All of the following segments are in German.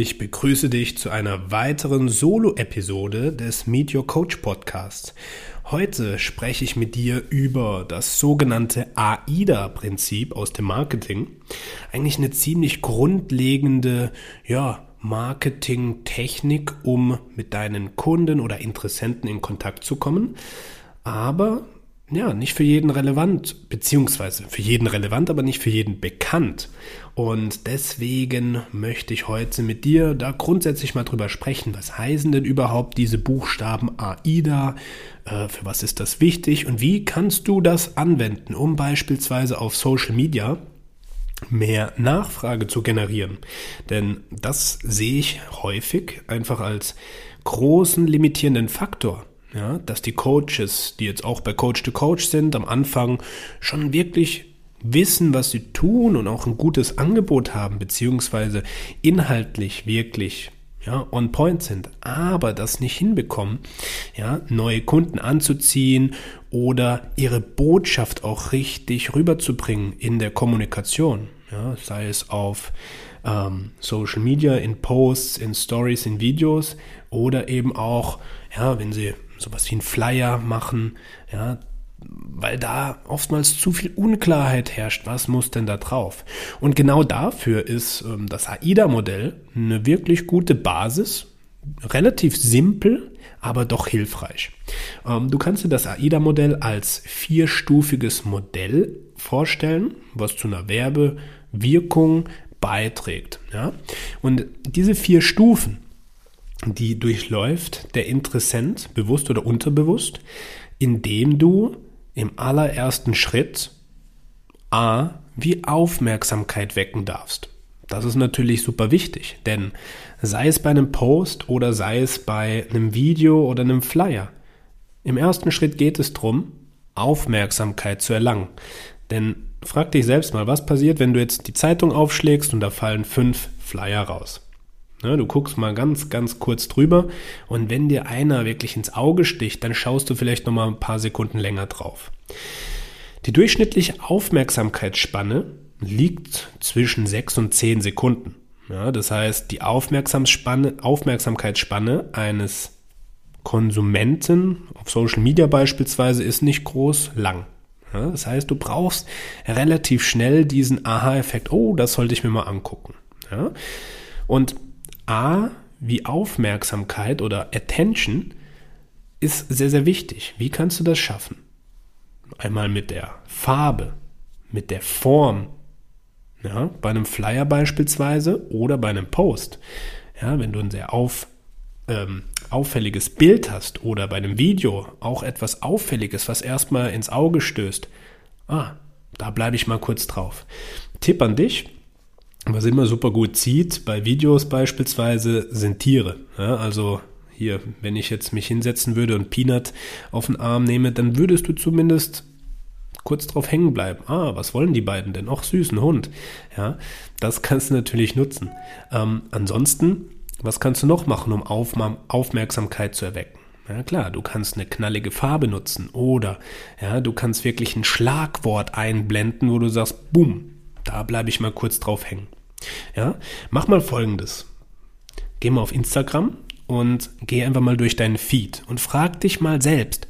Ich begrüße dich zu einer weiteren Solo-Episode des Meet Your Coach Podcasts. Heute spreche ich mit dir über das sogenannte AIDA-Prinzip aus dem Marketing. Eigentlich eine ziemlich grundlegende, ja, Marketing-Technik, um mit deinen Kunden oder Interessenten in Kontakt zu kommen. Aber ja, nicht für jeden relevant, beziehungsweise für jeden relevant, aber nicht für jeden bekannt. Und deswegen möchte ich heute mit dir da grundsätzlich mal drüber sprechen. Was heißen denn überhaupt diese Buchstaben AIDA? Äh, für was ist das wichtig? Und wie kannst du das anwenden, um beispielsweise auf Social Media mehr Nachfrage zu generieren? Denn das sehe ich häufig einfach als großen limitierenden Faktor ja, dass die Coaches, die jetzt auch bei Coach to Coach sind, am Anfang schon wirklich wissen, was sie tun und auch ein gutes Angebot haben, beziehungsweise inhaltlich wirklich ja, on point sind, aber das nicht hinbekommen, ja, neue Kunden anzuziehen oder ihre Botschaft auch richtig rüberzubringen in der Kommunikation, ja, sei es auf ähm, Social Media, in Posts, in Stories, in Videos oder eben auch, ja, wenn sie sowas wie ein Flyer machen, ja, weil da oftmals zu viel Unklarheit herrscht, was muss denn da drauf? Und genau dafür ist ähm, das AIDA-Modell eine wirklich gute Basis, relativ simpel, aber doch hilfreich. Ähm, du kannst dir das AIDA-Modell als vierstufiges Modell vorstellen, was zu einer Werbewirkung beiträgt. Ja? Und diese vier Stufen, die durchläuft der Interessent, bewusst oder unterbewusst, indem du im allerersten Schritt A, wie Aufmerksamkeit wecken darfst. Das ist natürlich super wichtig, denn sei es bei einem Post oder sei es bei einem Video oder einem Flyer, im ersten Schritt geht es darum, Aufmerksamkeit zu erlangen. Denn frag dich selbst mal, was passiert, wenn du jetzt die Zeitung aufschlägst und da fallen fünf Flyer raus. Ne, du guckst mal ganz, ganz kurz drüber und wenn dir einer wirklich ins Auge sticht, dann schaust du vielleicht noch mal ein paar Sekunden länger drauf. Die durchschnittliche Aufmerksamkeitsspanne liegt zwischen 6 und 10 Sekunden. Ja, das heißt, die Aufmerksamkeitsspanne eines Konsumenten auf Social Media beispielsweise ist nicht groß lang. Ja, das heißt, du brauchst relativ schnell diesen Aha-Effekt. Oh, das sollte ich mir mal angucken. Ja, und A, wie Aufmerksamkeit oder Attention ist sehr, sehr wichtig. Wie kannst du das schaffen? Einmal mit der Farbe, mit der Form, ja, bei einem Flyer beispielsweise oder bei einem Post. Ja, wenn du ein sehr auf, ähm, auffälliges Bild hast oder bei einem Video auch etwas Auffälliges, was erstmal ins Auge stößt, ah, da bleibe ich mal kurz drauf. Tipp an dich, was immer super gut zieht, bei Videos beispielsweise, sind Tiere. Ja, also hier, wenn ich jetzt mich hinsetzen würde und Peanut auf den Arm nehme, dann würdest du zumindest kurz drauf hängen bleiben. Ah, was wollen die beiden denn? Auch süßen Hund. Ja, das kannst du natürlich nutzen. Ähm, ansonsten, was kannst du noch machen, um Aufmerksamkeit zu erwecken? Ja klar, du kannst eine knallige Farbe nutzen oder ja, du kannst wirklich ein Schlagwort einblenden, wo du sagst, boom, da bleibe ich mal kurz drauf hängen. Ja, mach mal folgendes. Geh mal auf Instagram und geh einfach mal durch deinen Feed und frag dich mal selbst,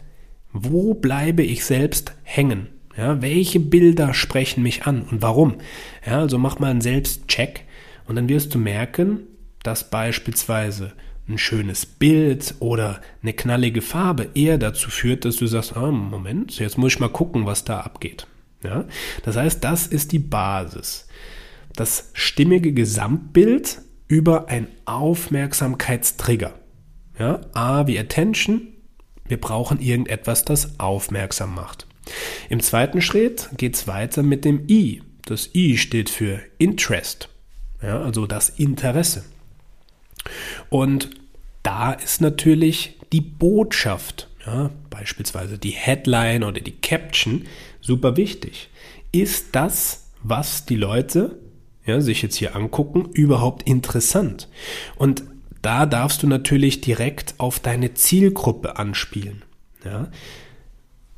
wo bleibe ich selbst hängen? Ja, welche Bilder sprechen mich an und warum? Ja, also mach mal einen Selbstcheck und dann wirst du merken, dass beispielsweise ein schönes Bild oder eine knallige Farbe eher dazu führt, dass du sagst, ah, Moment, jetzt muss ich mal gucken, was da abgeht. Ja? Das heißt, das ist die Basis das stimmige Gesamtbild über ein Aufmerksamkeitstrigger. Ja, A wie Attention. Wir brauchen irgendetwas, das aufmerksam macht. Im zweiten Schritt geht es weiter mit dem I. Das I steht für Interest, ja, also das Interesse. Und da ist natürlich die Botschaft, ja, beispielsweise die Headline oder die Caption, super wichtig. Ist das was die Leute ja, sich jetzt hier angucken, überhaupt interessant. Und da darfst du natürlich direkt auf deine Zielgruppe anspielen. Ja.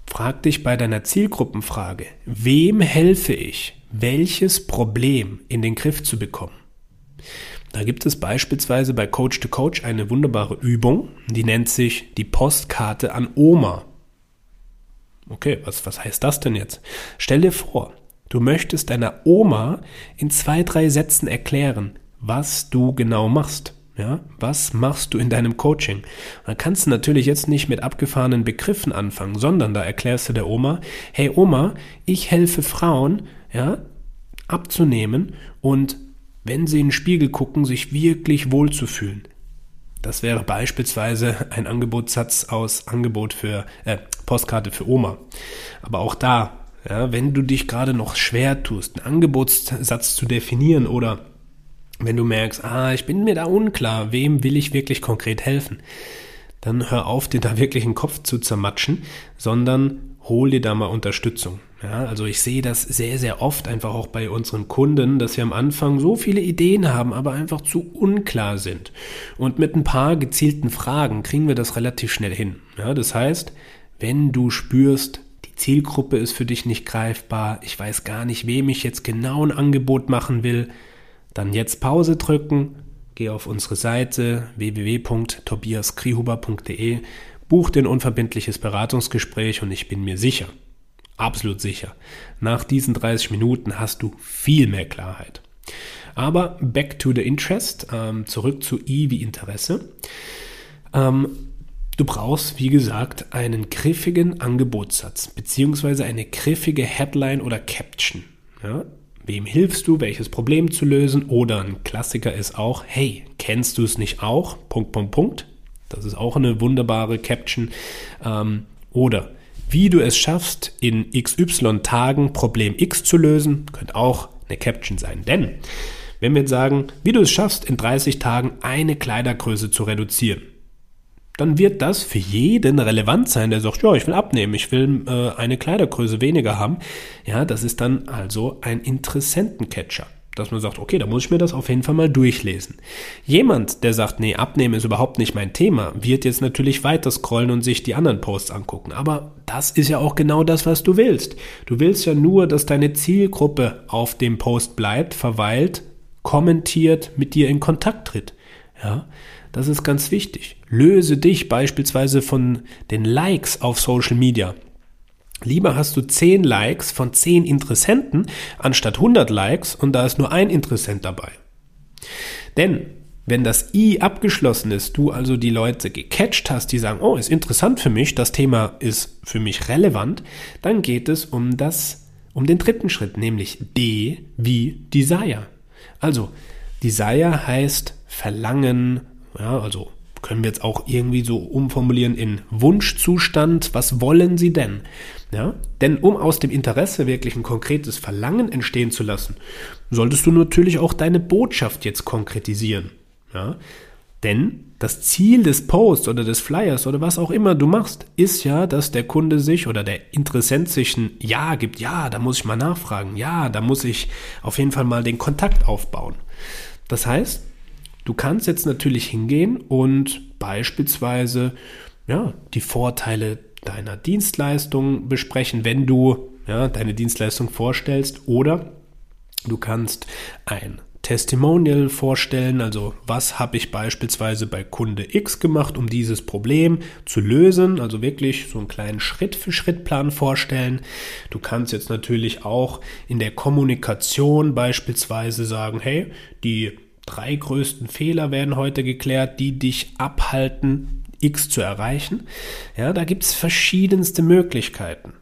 Frag dich bei deiner Zielgruppenfrage, wem helfe ich, welches Problem in den Griff zu bekommen? Da gibt es beispielsweise bei Coach to Coach eine wunderbare Übung, die nennt sich die Postkarte an Oma. Okay, was, was heißt das denn jetzt? Stell dir vor, du möchtest deiner Oma in zwei, drei Sätzen erklären, was du genau machst. Ja, was machst du in deinem Coaching? Da kannst du natürlich jetzt nicht mit abgefahrenen Begriffen anfangen, sondern da erklärst du der Oma, hey Oma, ich helfe Frauen, ja, abzunehmen und wenn sie in den Spiegel gucken, sich wirklich wohlzufühlen. Das wäre beispielsweise ein Angebotssatz aus Angebot für äh, Postkarte für Oma. Aber auch da, ja, wenn du dich gerade noch schwer tust, einen Angebotssatz zu definieren oder wenn du merkst, ah, ich bin mir da unklar, wem will ich wirklich konkret helfen, dann hör auf, dir da wirklich den Kopf zu zermatschen, sondern hol dir da mal Unterstützung. Ja, also ich sehe das sehr, sehr oft einfach auch bei unseren Kunden, dass sie am Anfang so viele Ideen haben, aber einfach zu unklar sind. Und mit ein paar gezielten Fragen kriegen wir das relativ schnell hin. Ja, das heißt, wenn du spürst, Zielgruppe ist für dich nicht greifbar, ich weiß gar nicht, wem ich jetzt genau ein Angebot machen will, dann jetzt Pause drücken, geh auf unsere Seite www.tobiaskrihuber.de, buch dir ein unverbindliches Beratungsgespräch und ich bin mir sicher, absolut sicher, nach diesen 30 Minuten hast du viel mehr Klarheit. Aber back to the interest, ähm, zurück zu I wie Interesse. Ähm, du brauchst, wie gesagt, einen griffigen Angebotssatz beziehungsweise eine griffige Headline oder Caption. Ja? Wem hilfst du, welches Problem zu lösen? Oder ein Klassiker ist auch, hey, kennst du es nicht auch? Punkt, Punkt, Punkt. Das ist auch eine wunderbare Caption. Ähm, oder wie du es schaffst, in XY Tagen Problem X zu lösen, könnte auch eine Caption sein. Denn wenn wir jetzt sagen, wie du es schaffst, in 30 Tagen eine Kleidergröße zu reduzieren, dann wird das für jeden relevant sein, der sagt, ja, ich will abnehmen, ich will äh, eine Kleidergröße weniger haben. Ja, das ist dann also ein Interessentencatcher. Dass man sagt, okay, da muss ich mir das auf jeden Fall mal durchlesen. Jemand, der sagt, nee, abnehmen ist überhaupt nicht mein Thema, wird jetzt natürlich weiter scrollen und sich die anderen Posts angucken. Aber das ist ja auch genau das, was du willst. Du willst ja nur, dass deine Zielgruppe auf dem Post bleibt, verweilt, kommentiert, mit dir in Kontakt tritt. Ja, das ist ganz wichtig. Löse dich beispielsweise von den Likes auf Social Media. Lieber hast du 10 Likes von 10 Interessenten anstatt 100 Likes und da ist nur ein Interessent dabei. Denn wenn das I abgeschlossen ist, du also die Leute gecatcht hast, die sagen, oh, ist interessant für mich, das Thema ist für mich relevant, dann geht es um das, um den dritten Schritt, nämlich D wie Desire. Also, Desire heißt Verlangen, ja, also können wir jetzt auch irgendwie so umformulieren in Wunschzustand. Was wollen Sie denn? Ja, denn um aus dem Interesse wirklich ein konkretes Verlangen entstehen zu lassen, solltest du natürlich auch deine Botschaft jetzt konkretisieren. Ja, denn das Ziel des Posts oder des Flyers oder was auch immer du machst, ist ja, dass der Kunde sich oder der Interessent sich ein Ja gibt. Ja, da muss ich mal nachfragen. Ja, da muss ich auf jeden Fall mal den Kontakt aufbauen. Das heißt, Du kannst jetzt natürlich hingehen und beispielsweise ja, die Vorteile deiner Dienstleistung besprechen, wenn du ja, deine Dienstleistung vorstellst oder du kannst ein Testimonial vorstellen, also was habe ich beispielsweise bei Kunde X gemacht, um dieses Problem zu lösen, also wirklich so einen kleinen Schritt-für-Schritt-Plan vorstellen. Du kannst jetzt natürlich auch in der Kommunikation beispielsweise sagen, hey, die drei größten Fehler werden heute geklärt, die dich abhalten, X zu erreichen. Ja, da gibt es verschiedenste Möglichkeiten.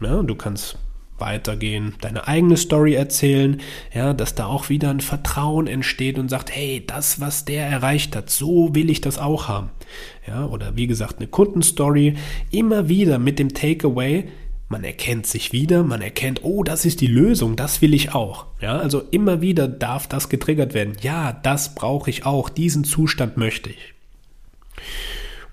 Ja, du kannst weitergehen, deine eigene Story erzählen, ja, dass da auch wieder ein Vertrauen entsteht und sagt, hey, das, was der erreicht hat, so will ich das auch haben. Ja, oder wie gesagt, eine Kundenstory, immer wieder mit dem Takeaway, man erkennt sich wieder, man erkennt, oh, das ist die Lösung, das will ich auch. Ja, also immer wieder darf das getriggert werden. Ja, das brauche ich auch, diesen Zustand möchte ich.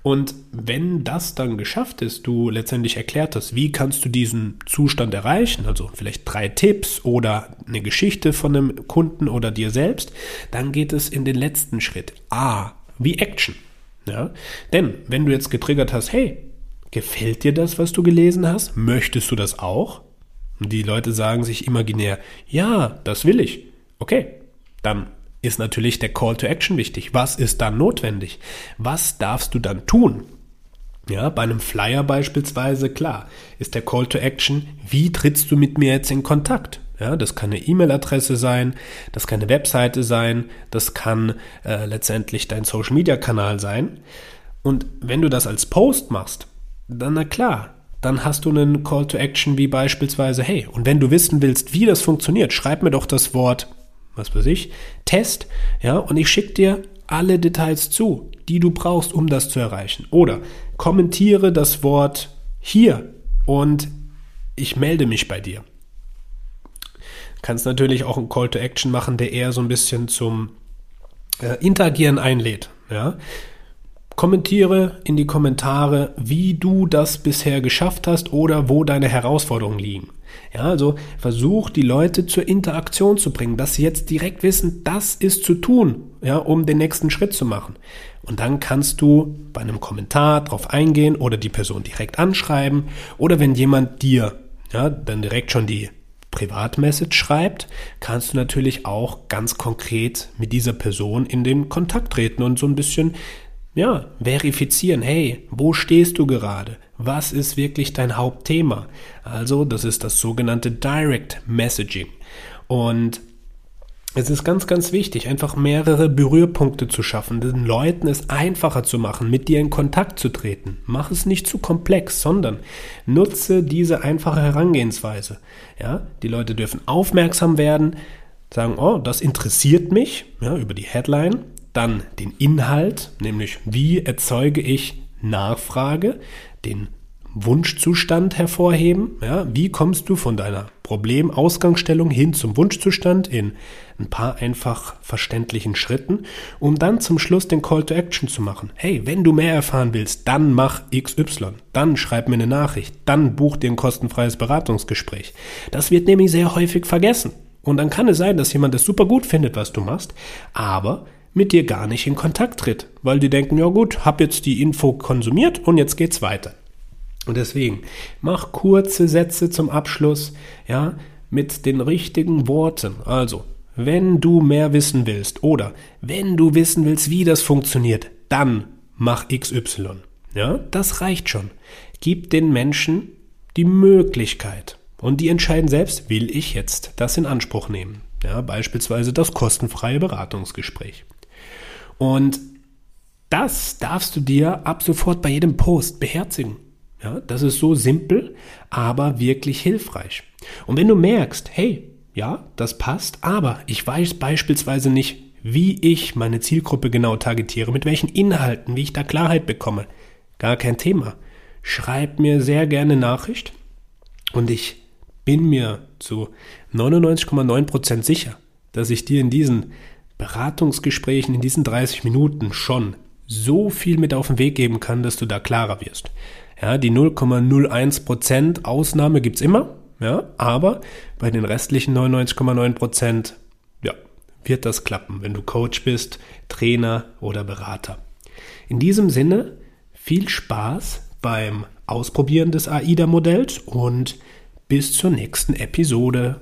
Und wenn das dann geschafft ist, du letztendlich erklärt hast, wie kannst du diesen Zustand erreichen, also vielleicht drei Tipps oder eine Geschichte von einem Kunden oder dir selbst, dann geht es in den letzten Schritt. A, wie Action. Ja? Denn wenn du jetzt getriggert hast, hey, gefällt dir das, was du gelesen hast? Möchtest du das auch? Und die Leute sagen sich imaginär, ja, das will ich. Okay, dann ist natürlich der Call to Action wichtig. Was ist dann notwendig? Was darfst du dann tun? Ja, bei einem Flyer beispielsweise, klar, ist der Call to Action, wie trittst du mit mir jetzt in Kontakt? Ja, das kann eine E-Mail-Adresse sein, das kann eine Webseite sein, das kann äh, letztendlich dein Social-Media-Kanal sein. Und wenn du das als Post machst, dann na klar, dann hast du einen Call to Action wie beispielsweise, hey, und wenn du wissen willst, wie das funktioniert, schreib mir doch das Wort was weiß ich, Test, ja, und ich schicke dir alle Details zu, die du brauchst, um das zu erreichen. Oder kommentiere das Wort hier und ich melde mich bei dir. Kannst natürlich auch einen Call to Action machen, der eher so ein bisschen zum äh, Interagieren einlädt. Ja? Kommentiere in die Kommentare, wie du das bisher geschafft hast oder wo deine Herausforderungen liegen. Ja, also versuch die Leute zur Interaktion zu bringen, dass sie jetzt direkt wissen, das ist zu tun, ja, um den nächsten Schritt zu machen. Und dann kannst du bei einem Kommentar drauf eingehen oder die Person direkt anschreiben oder wenn jemand dir ja, dann direkt schon die Privatmessage schreibt, kannst du natürlich auch ganz konkret mit dieser Person in den Kontakt treten und so ein bisschen ja, verifizieren, hey, wo stehst du gerade? Was ist wirklich dein Hauptthema? Also, das ist das sogenannte Direct Messaging. Und es ist ganz, ganz wichtig, einfach mehrere Berührpunkte zu schaffen, den Leuten es einfacher zu machen, mit dir in Kontakt zu treten. Mach es nicht zu komplex, sondern nutze diese einfache Herangehensweise. Ja, die Leute dürfen aufmerksam werden, sagen, oh, das interessiert mich, ja, über die Headline dann den Inhalt, nämlich wie erzeuge ich Nachfrage, den Wunschzustand hervorheben. Ja, wie kommst du von deiner Problemausgangsstellung hin zum Wunschzustand in ein paar einfach verständlichen Schritten, um dann zum Schluss den Call to Action zu machen. Hey, wenn du mehr erfahren willst, dann mach XY, dann schreib mir eine Nachricht, dann buch dir ein kostenfreies Beratungsgespräch. Das wird nämlich sehr häufig vergessen. Und dann kann es sein, dass jemand es super gut findet, was du machst, aber mit dir gar nicht in Kontakt tritt, weil die denken, ja gut, hab jetzt die Info konsumiert und jetzt geht's weiter. Und deswegen mach kurze Sätze zum Abschluss, ja, mit den richtigen Worten. Also, wenn du mehr wissen willst oder wenn du wissen willst, wie das funktioniert, dann mach XY. Ja, das reicht schon. Gib den Menschen die Möglichkeit. Und die entscheiden selbst, will ich jetzt das in Anspruch nehmen. Ja, beispielsweise das kostenfreie Beratungsgespräch. Und das darfst du dir ab sofort bei jedem Post beherzigen. Ja, das ist so simpel, aber wirklich hilfreich. Und wenn du merkst, hey, ja, das passt, aber ich weiß beispielsweise nicht, wie ich meine Zielgruppe genau targetiere, mit welchen Inhalten, wie ich da Klarheit bekomme, gar kein Thema. Schreib mir sehr gerne Nachricht und ich bin mir zu 99,9% sicher, dass ich dir in diesen Beratungsgesprächen in diesen 30 Minuten schon so viel mit auf den Weg geben kann, dass du da klarer wirst. Ja, die 0,01% Ausnahme gibt's immer, ja, aber bei den restlichen 99,9% ja, wird das klappen, wenn du Coach bist, Trainer oder Berater. In diesem Sinne viel Spaß beim Ausprobieren des AIDA-Modells und bis zur nächsten Episode.